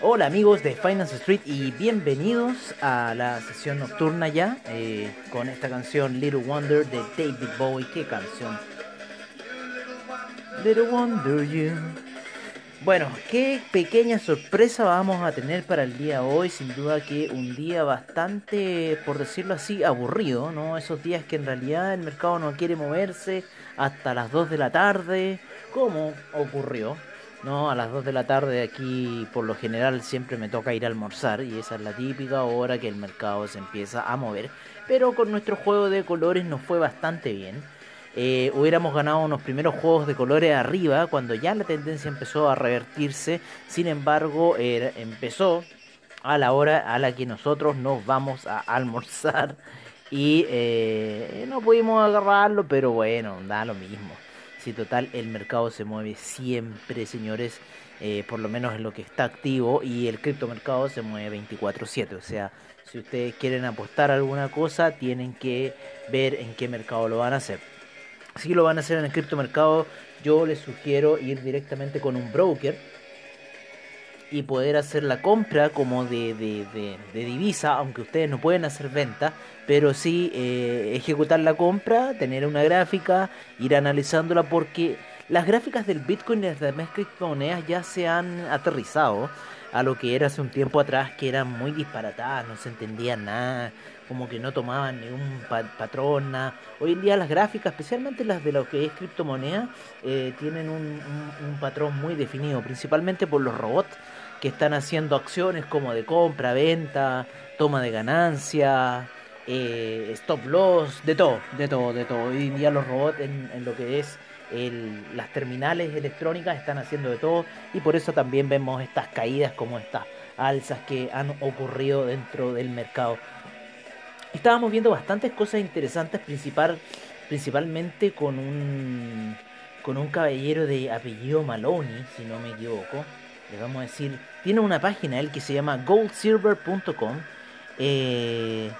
Hola amigos de Finance Street y bienvenidos a la sesión nocturna ya eh, con esta canción Little Wonder de David Bowie. ¿Qué canción? Little Wonder You. Bueno, qué pequeña sorpresa vamos a tener para el día hoy. Sin duda que un día bastante, por decirlo así, aburrido, ¿no? Esos días que en realidad el mercado no quiere moverse hasta las 2 de la tarde, como ocurrió. No, a las 2 de la tarde aquí por lo general siempre me toca ir a almorzar y esa es la típica hora que el mercado se empieza a mover. Pero con nuestro juego de colores nos fue bastante bien. Eh, hubiéramos ganado unos primeros juegos de colores arriba cuando ya la tendencia empezó a revertirse. Sin embargo, empezó a la hora a la que nosotros nos vamos a almorzar y eh, no pudimos agarrarlo, pero bueno, da lo mismo. Si total el mercado se mueve siempre, señores, eh, por lo menos en lo que está activo y el criptomercado se mueve 24/7. O sea, si ustedes quieren apostar alguna cosa, tienen que ver en qué mercado lo van a hacer. Si lo van a hacer en el criptomercado, yo les sugiero ir directamente con un broker y poder hacer la compra como de, de, de- divisa, aunque ustedes no pueden hacer venta, pero sí eh, ejecutar la compra, tener una gráfica, ir analizándola porque las gráficas del Bitcoin y las criptomonedas ya se han aterrizado a lo que era hace un tiempo atrás, que eran muy disparatadas, no se entendía nada, como que no tomaban ningún pa- patrón, nada. Hoy en día las gráficas, especialmente las de lo que es criptomoneda, eh, tienen un- un patrón muy definido, principalmente por los robots que están haciendo acciones como de compra, venta, toma de ganancia, eh, stop loss, de todo, de todo, de todo. Hoy en día los robots en, lo que es las terminales electrónicas están haciendo de todo y por eso también vemos estas caídas como estas alzas que han ocurrido dentro del mercado. Estábamos viendo bastantes cosas interesantes, principal, principalmente con un con un caballero de apellido Maloney, si no me equivoco. Vamos a decir, tiene una página él que se llama goldsilver.com. eh,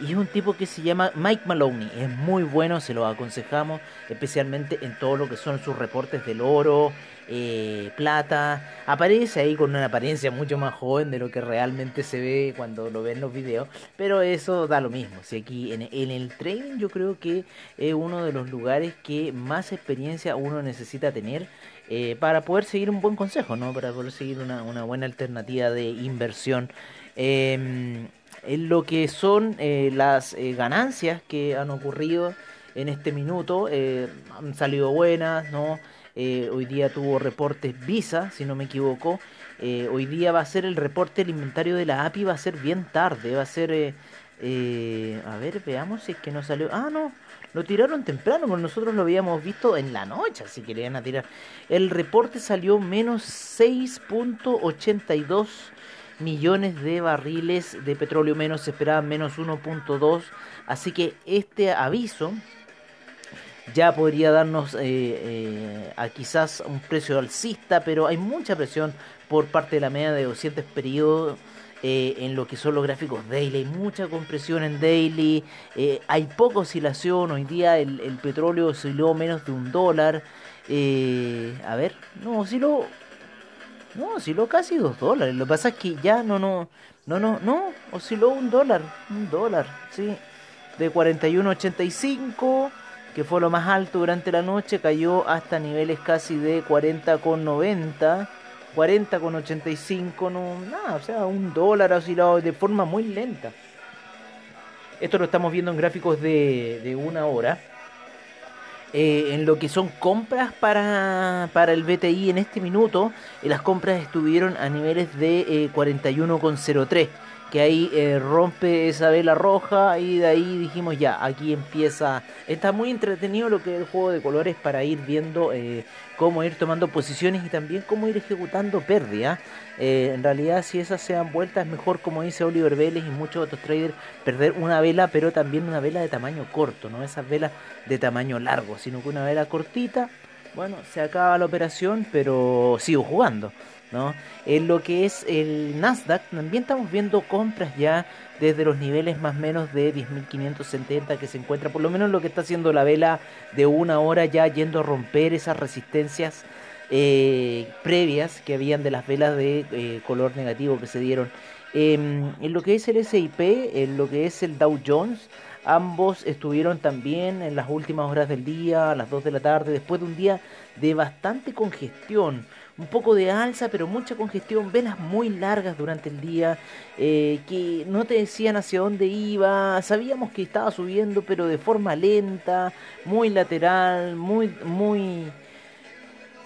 y es un tipo que se llama Mike Maloney. Es muy bueno, se lo aconsejamos, especialmente en todo lo que son sus reportes del oro, eh, plata. Aparece ahí con una apariencia mucho más joven de lo que realmente se ve cuando lo ven los videos. Pero eso da lo mismo. Si aquí en, el trading yo creo que es uno de los lugares que más experiencia uno necesita tener eh, para poder seguir un buen consejo, ¿no? Para poder seguir una, buena alternativa de inversión. Em, en lo que son eh, las ganancias que han ocurrido en este minuto, han salido buenas, ¿no? Eh, hoy día tuvo reportes Visa, si no me equivoco. Eh, hoy día va a ser el reporte del inventario de la API, va a ser bien tarde, va a ser... eh, eh, a ver, veamos si es que no salió... Ah, no, lo tiraron temprano, porque nosotros lo habíamos visto en la noche, así que le iban a tirar. El reporte salió menos 6.82 millones de barriles de petróleo menos, se esperaba menos 1.2, así que este aviso ya podría darnos eh, eh, a quizás un precio alcista, pero hay mucha presión por parte de la media de 200 periodos eh, en lo que son los gráficos daily, hay mucha compresión en daily, hay poca oscilación, hoy día el, petróleo osciló menos de un dólar, a ver, no, osciló, no, osciló casi dos dólares, lo que pasa es que ya no, no, no, no, no, osciló un dólar, un dólar, sí, de 41.85 que fue lo más alto durante la noche, cayó hasta niveles casi de 40,90, 40,85, no, nada, o sea, un dólar ha oscilado de forma muy lenta. Esto lo estamos viendo en gráficos de, de una hora. Eh, en lo que son compras para, para el BTI en este minuto, eh, las compras estuvieron a niveles de eh, 41,03 que ahí eh, rompe esa vela roja y de ahí dijimos ya, aquí empieza, está muy entretenido lo que es el juego de colores para ir viendo eh, cómo ir tomando posiciones y también cómo ir ejecutando pérdidas. Eh, en realidad si esas se dan vueltas es mejor como dice Oliver Vélez y muchos otros traders perder una vela pero también una vela de tamaño corto, no esas velas de tamaño largo, sino que una vela cortita, bueno, se acaba la operación pero sigo jugando. ¿No? En lo que es el Nasdaq, también estamos viendo compras ya desde los niveles más menos de 10.570 que se encuentra, por lo menos lo que está haciendo la vela de una hora ya yendo a romper esas resistencias eh, previas que habían de las velas de eh, color negativo que se dieron. Em, en lo que es el SIP, en lo que es el Dow Jones, ambos estuvieron también en las últimas horas del día, a las 2 de la tarde, después de un día de bastante congestión un poco de alza, pero mucha congestión, velas muy largas durante el día, eh, que no te decían hacia dónde iba, sabíamos que estaba subiendo, pero de forma lenta, muy lateral, muy, muy,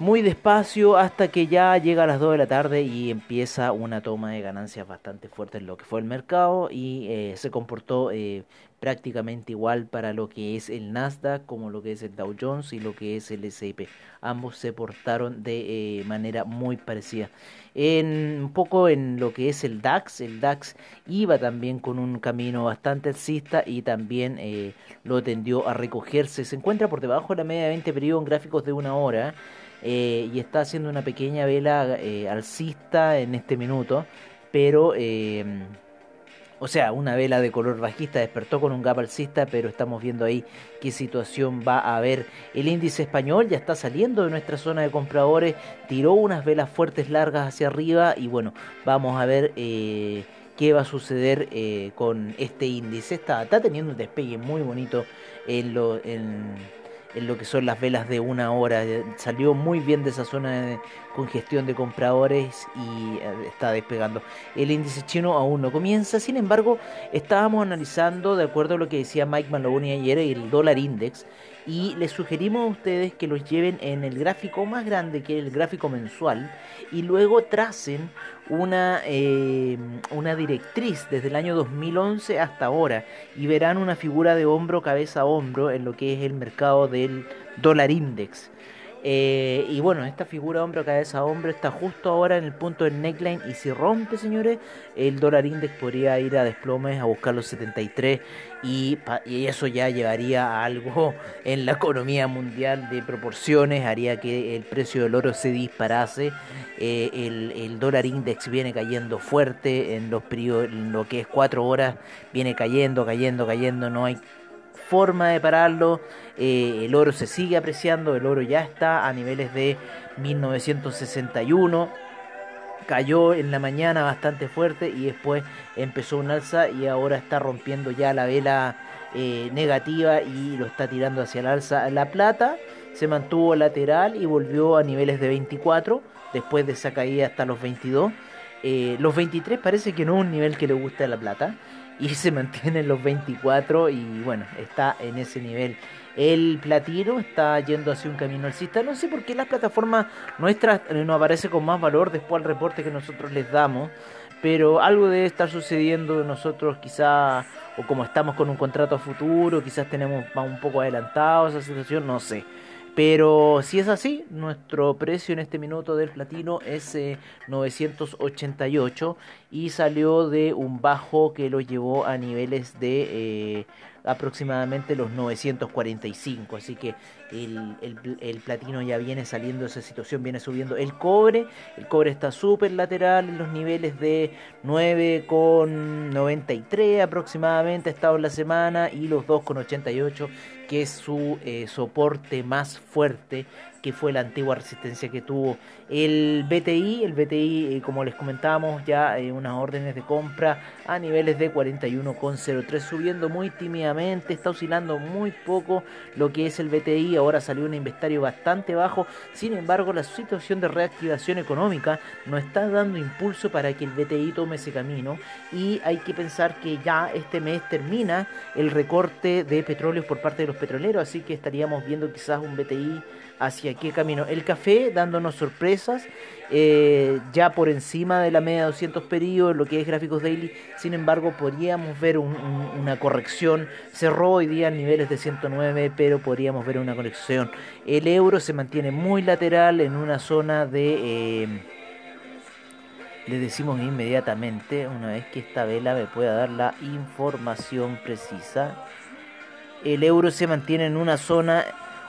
muy despacio, hasta que ya llega a las 2 de la tarde y empieza una toma de ganancias bastante fuerte en lo que fue el mercado y eh, se comportó eh, prácticamente igual para lo que es el Nasdaq como lo que es el Dow Jones y lo que es el S&P. Ambos se portaron de eh, manera muy parecida. En, un poco en lo que es el DAX, el DAX iba también con un camino bastante alcista y también lo tendió a recogerse. Se encuentra por debajo de la media de 20 periodos en gráficos de una hora eh, y está haciendo una pequeña vela alcista en este minuto, pero o sea, una vela de color bajista despertó con un gap alcista, pero estamos viendo ahí qué situación va a haber. El índice español ya está saliendo de nuestra zona de compradores, tiró unas velas fuertes largas hacia arriba y bueno, vamos a ver eh, qué va a suceder eh, con este índice. Está, está teniendo un despegue muy bonito en lo... En, en lo que son las velas de una hora. Salió muy bien de esa zona de congestión de compradores y eh, está despegando. El índice chino aún no comienza, sin embargo, estábamos analizando, de acuerdo a lo que decía Mike Maloney ayer, el dólar index y les sugerimos a ustedes que los lleven en el gráfico más grande que es el gráfico mensual y luego tracen una, eh, una directriz desde el año 2011 hasta ahora y verán una figura de hombro, cabeza a hombro en lo que es el mercado del dólar index. Eh, y bueno, esta figura hombro cabeza a hombro está justo ahora en el punto del neckline y si rompe, señores, el dólar index podría ir a desplomes a buscar los 73 y, y, eso ya llevaría a algo en la economía mundial de proporciones, haría que el precio del oro se disparase. Eh, el, dólar index viene cayendo fuerte en los periodos, en lo que es cuatro horas, viene cayendo, cayendo, cayendo, no hay forma de pararlo. Eh, el oro se sigue apreciando, el oro ya está a niveles de 1961. Cayó en la mañana bastante fuerte y después empezó un alza y ahora está rompiendo ya la vela eh, negativa y lo está tirando hacia el alza. La plata se mantuvo lateral y volvió a niveles de 24 después de esa caída hasta los 22. Eh, los 23 parece que no es un nivel que le gusta a la plata y se mantiene en los 24 y bueno, está en ese nivel. El platino está yendo hacia un camino alcista. No sé por qué las plataformas nuestras eh, no aparece con más valor después del reporte que nosotros les damos. Pero algo debe estar sucediendo nosotros quizá, o como estamos con un contrato a futuro, quizás tenemos un poco adelantado esa situación, no sé. Pero si es así, nuestro precio en este minuto del platino es 988 eh, y salió de un bajo que lo llevó a niveles de eh, aproximadamente los 945. Así que el, el, platino ya viene saliendo de esa situación, viene subiendo. El cobre, el cobre está súper lateral en los niveles de 9,93 aproximadamente ha estado en la semana y los 2,88 que es su eh, soporte más fuerte que fue la antigua resistencia que tuvo el BTI. El BTI, eh, como les comentábamos, ya eh, unas órdenes de compra a niveles de 41,03, subiendo muy tímidamente está oscilando muy poco lo que es el BTI, ahora salió un inventario bastante bajo, sin embargo la situación de reactivación económica nos está dando impulso para que el BTI tome ese camino y hay que pensar que ya este mes termina el recorte de petróleos por parte de los petroleros, así que estaríamos viendo quizás un BTI hacia qué camino. El café dándonos sorpresas, eh, ya por encima de la media de 200 periodos, lo que es gráficos daily, sin embargo podríamos ver un- un- una corrección, cerró hoy día niveles de 109, pero podríamos ver una corrección. El euro se mantiene muy lateral en una zona de... eh, le decimos inmediatamente, una vez que esta vela me pueda dar la información precisa. El euro se mantiene en una zona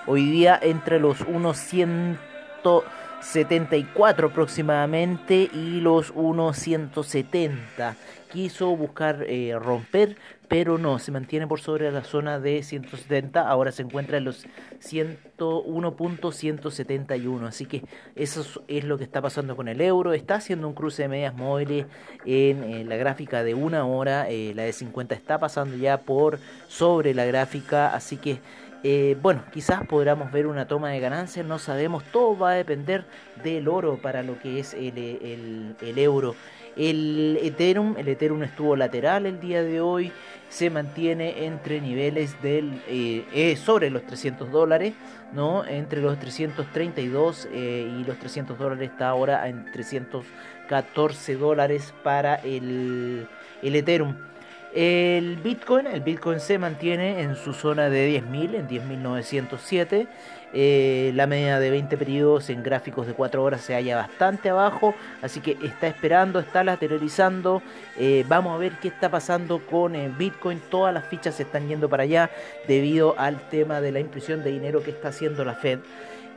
hoy día entre los 1.174 aproximadamente y los 1.170. Quiso buscar eh, romper, pero no, se mantiene por sobre la zona de 170. Ahora se encuentra en los 101.171. Así que eso es- es lo que está pasando con el euro. Está haciendo un cruce de medias móviles en eh, la gráfica de una hora. eh, la de 50 está pasando ya por sobre la gráfica. Así que eh, bueno, quizás podamos ver una toma de ganancias, no sabemos, todo va a depender del oro para lo que es el, el- euro. El Ethereum, el Ethereum estuvo lateral el día de hoy, se mantiene entre niveles del eh, eh, sobre los 300 dólares, ¿no? Entre los 332 eh, y los 300 dólares está ahora en 314 dólares para el, el Ethereum. El Bitcoin, el Bitcoin se mantiene en su zona de 10.000, en 10.907. Eh, la media de 20 periodos en gráficos de 4 horas se halla bastante abajo, así que está esperando, está lateralizando. Eh, vamos a ver qué está pasando con eh, Bitcoin. Todas las fichas se están yendo para allá debido al tema de la impresión de dinero que está haciendo la Fed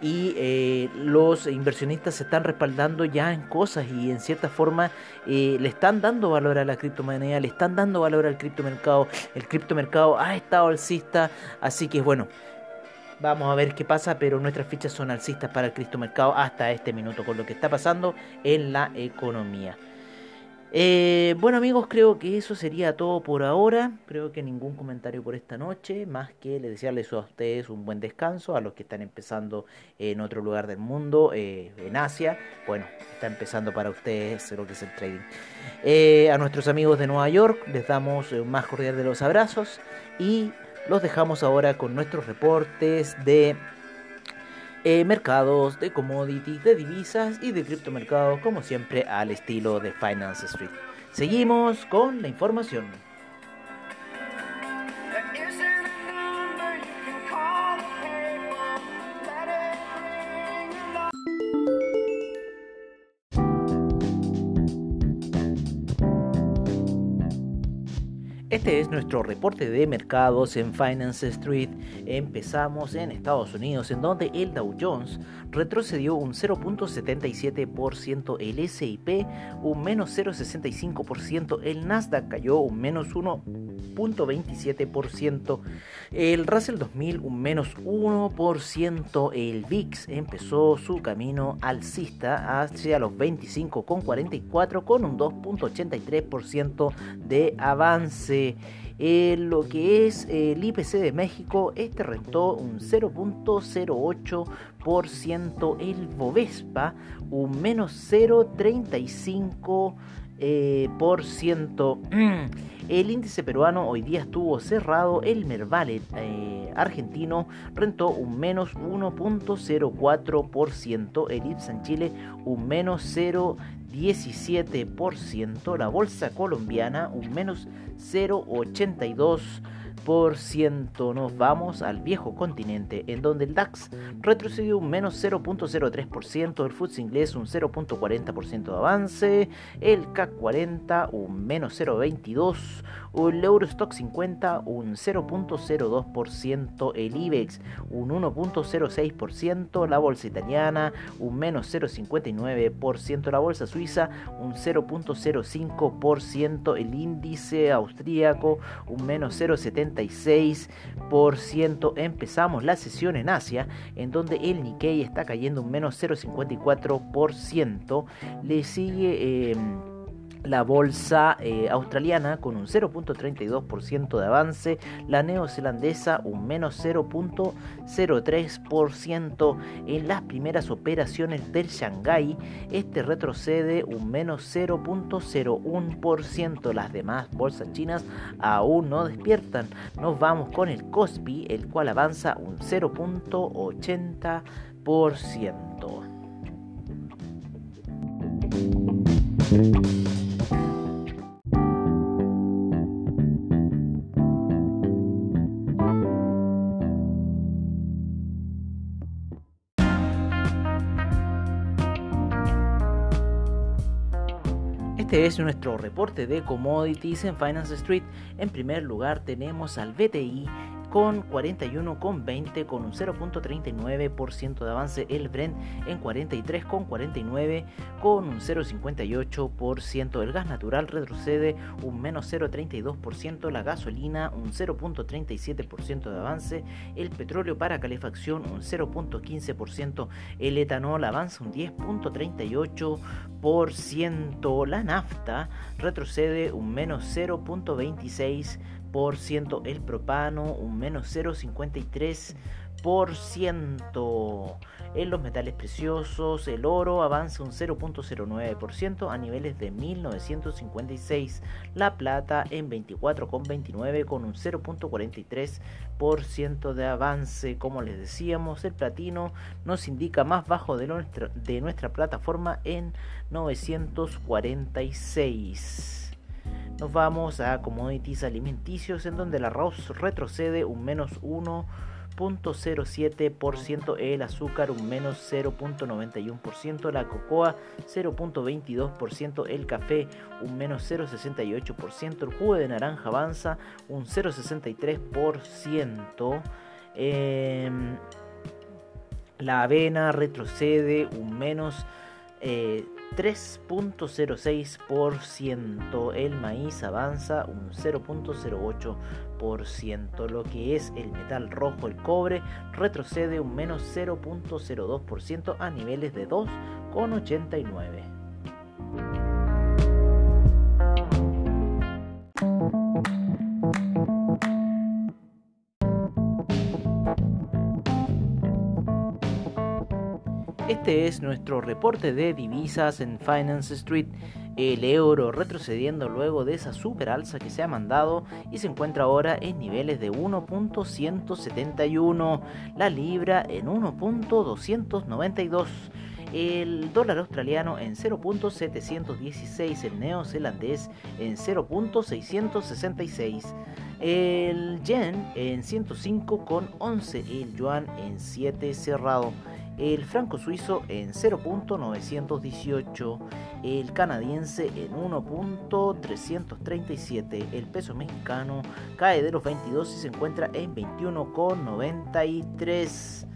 y eh, los inversionistas se están respaldando ya en cosas y en cierta forma eh, le están dando valor a la criptomoneda, le están dando valor al criptomercado. El criptomercado ha estado alcista, así que bueno, vamos a ver qué pasa, pero nuestras fichas son alcistas para el criptomercado hasta este minuto con lo que está pasando en la economía. Eh, bueno amigos, creo que eso sería todo por ahora. Creo que ningún comentario por esta noche, más que le desearles a ustedes un buen descanso, a los que están empezando en otro lugar del mundo, eh, en Asia. Bueno, está empezando para ustedes lo que es el trading. Eh, a nuestros amigos de Nueva York les damos un más cordial de los abrazos y los dejamos ahora con nuestros reportes de eh, mercados, de commodities, de divisas y de criptomercados, como siempre al estilo de Finance Street. Seguimos con la información. Este es nuestro reporte de mercados en Finance Street. Empezamos en Estados Unidos, en donde el Dow Jones retrocedió un 0.77%, el SIP un menos 0.65%, el Nasdaq cayó un menos 1.27%, el Russell 2000 un menos 1%, el VIX empezó su camino alcista hacia los 25,44 con un 2.83% de avance. Eh, lo que es el IPC de México, este rentó un 0.08%, el Bovespa un menos 0.35%. eh, por ciento. El índice peruano hoy día estuvo cerrado, el Mervale eh, argentino rentó un menos 1.04%, el IPSA en Chile un menos 0.17%, la bolsa colombiana un menos 0.82%. Nos vamos al viejo continente, en donde el DAX retrocedió un menos 0.03%, el FTSE inglés un 0.40% de avance, el CAC 40 un menos 0.22%, el Eurostock 50 un 0.02%, el IBEX un 1.06%, la bolsa italiana un menos 0.59%, la bolsa suiza un 0.05%, el índice austríaco un menos 0.76%. Empezamos la sesión en Asia, en donde el Nikkei está cayendo un menos 0.54%, le sigue... eh, la bolsa eh, australiana con un 0.32% de avance, la neozelandesa un menos 0.03%. En las primeras operaciones del Shanghai, este retrocede un menos 0.01%. Las demás bolsas chinas aún no despiertan. Nos vamos con el Kospi, el cual avanza un 0.80%. es nuestro reporte de commodities en Finance Street. En primer lugar tenemos al BTI con 41,20 con un 0.39% de avance, el Brent en 43,49 con un 0.58%, el gas natural retrocede un menos 0.32%, la gasolina un 0.37% de avance, el petróleo para calefacción un 0.15%, el etanol avanza un 10.38%, la nafta retrocede un menos 0.26%, el propano un menos 0,53%. En los metales preciosos, el oro avanza un 0.09% a niveles de 1956. La plata en 24,29 con un 0.43% de avance. Como les decíamos, el platino nos indica más bajo de nuestra, de nuestra plataforma en 946. Nos vamos a commodities alimenticios en donde el arroz retrocede un menos 1.07%, el azúcar un menos 0.91%, la cocoa 0.22%, el café un menos 0.68%, el jugo de naranja avanza un 0.63%. Eh, la avena retrocede un menos eh, 3.06%, el maíz avanza un 0.08%, lo que es el metal rojo, el cobre, retrocede un menos 0.02% a niveles de 2,89. Este es nuestro reporte de divisas en Finance Street. El euro retrocediendo luego de esa super alza que se ha mandado y se encuentra ahora en niveles de 1.171. La libra en 1.292 el dólar australiano en 0.716, el neozelandés en 0.666, el yen en 105,11, el yuan en 7 cerrado el franco suizo en 0.918, el canadiense en 1.337, el peso mexicano cae de los 22 y se encuentra en 21,93.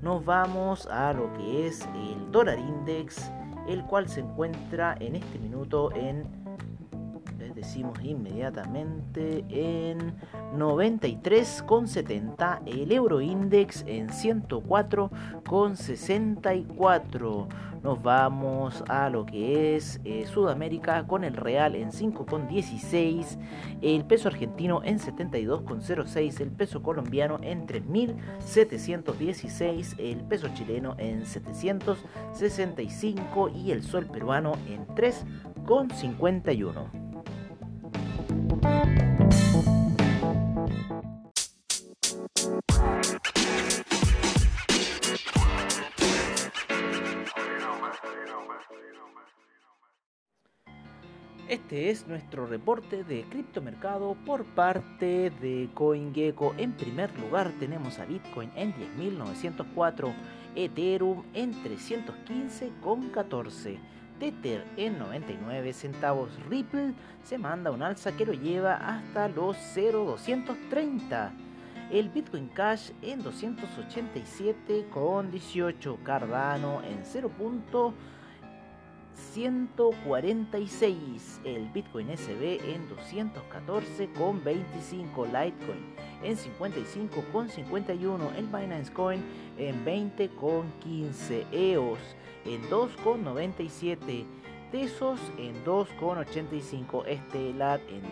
Nos vamos a lo que es el dólar index, el cual se encuentra en este minuto en decimos inmediatamente en 93,70 el euro index en 104,64 nos vamos a lo que es eh, Sudamérica con el real en 5,16 el peso argentino en 72,06 el peso colombiano en 3.716 el peso chileno en 765 y el sol peruano en 3,51 este es nuestro reporte de criptomercado por parte de CoinGecko. En primer lugar tenemos a Bitcoin en 10.904, Ethereum en 315,14. Tether en 99 centavos. Ripple se manda un alza que lo lleva hasta los 0,230. El Bitcoin Cash en 287,18. Cardano en 0.146. El Bitcoin SB en 214,25. Litecoin en 55,51. El Binance Coin en 20,15. EOS en 2,97. Tesos en 2,85. Estelar en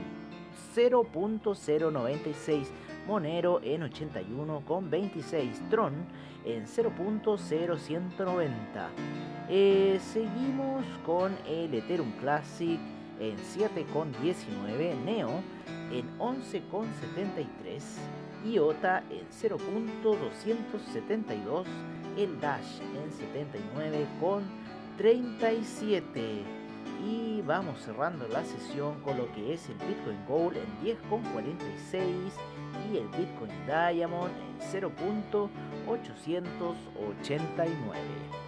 0.096. Monero en 81,26. Tron en 0.0190. Eh, seguimos con el Ethereum Classic en 7,19. Neo en 11,73. IOTA en 0.272. El Dash en 79,37. Y vamos cerrando la sesión con lo que es el Bitcoin Gold en 10,46 y el Bitcoin Diamond en 0.889.